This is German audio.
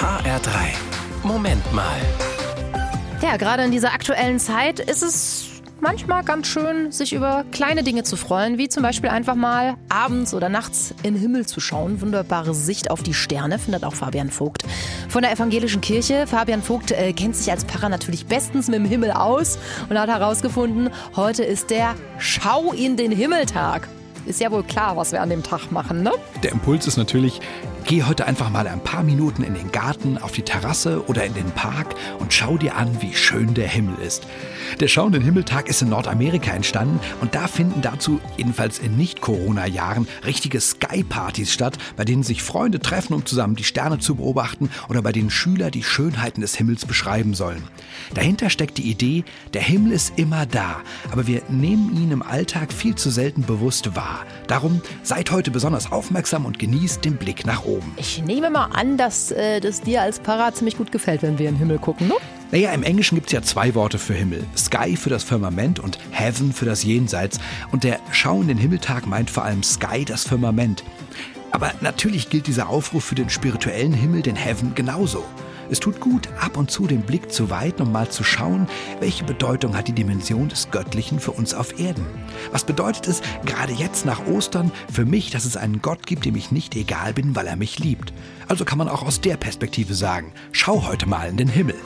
HR3. Moment mal. Ja, gerade in dieser aktuellen Zeit ist es manchmal ganz schön, sich über kleine Dinge zu freuen, wie zum Beispiel einfach mal abends oder nachts in den Himmel zu schauen. Wunderbare Sicht auf die Sterne, findet auch Fabian Vogt von der Evangelischen Kirche. Fabian Vogt äh, kennt sich als Pfarrer natürlich bestens mit dem Himmel aus und hat herausgefunden, heute ist der Schau in den Himmeltag. Ist ja wohl klar, was wir an dem Tag machen, ne? Der Impuls ist natürlich, Geh heute einfach mal ein paar Minuten in den Garten, auf die Terrasse oder in den Park und schau dir an, wie schön der Himmel ist. Der Schauenden Himmeltag ist in Nordamerika entstanden und da finden dazu, jedenfalls in Nicht-Corona-Jahren, richtige Sky-Partys statt, bei denen sich Freunde treffen, um zusammen die Sterne zu beobachten oder bei denen Schüler die Schönheiten des Himmels beschreiben sollen. Dahinter steckt die Idee, der Himmel ist immer da, aber wir nehmen ihn im Alltag viel zu selten bewusst wahr. Darum seid heute besonders aufmerksam und genießt den Blick nach oben oben. Ich nehme mal an, dass äh, das dir als Para ziemlich gut gefällt, wenn wir in den Himmel gucken, ne? Naja, im Englischen gibt es ja zwei Worte für Himmel. Sky für das Firmament und Heaven für das Jenseits. Und der Schau in den Himmeltag meint vor allem Sky, das Firmament. Aber natürlich gilt dieser Aufruf für den spirituellen Himmel, den Heaven, genauso. Es tut gut, ab und zu den Blick zu weiten, um mal zu schauen, welche Bedeutung hat die Dimension des Göttlichen für uns auf Erden. Was bedeutet es, gerade jetzt nach Ostern, für mich, dass es einen Gott gibt, dem ich nicht egal bin, weil er mich liebt? Also kann man auch aus der Perspektive sagen, schau heute mal in den Himmel.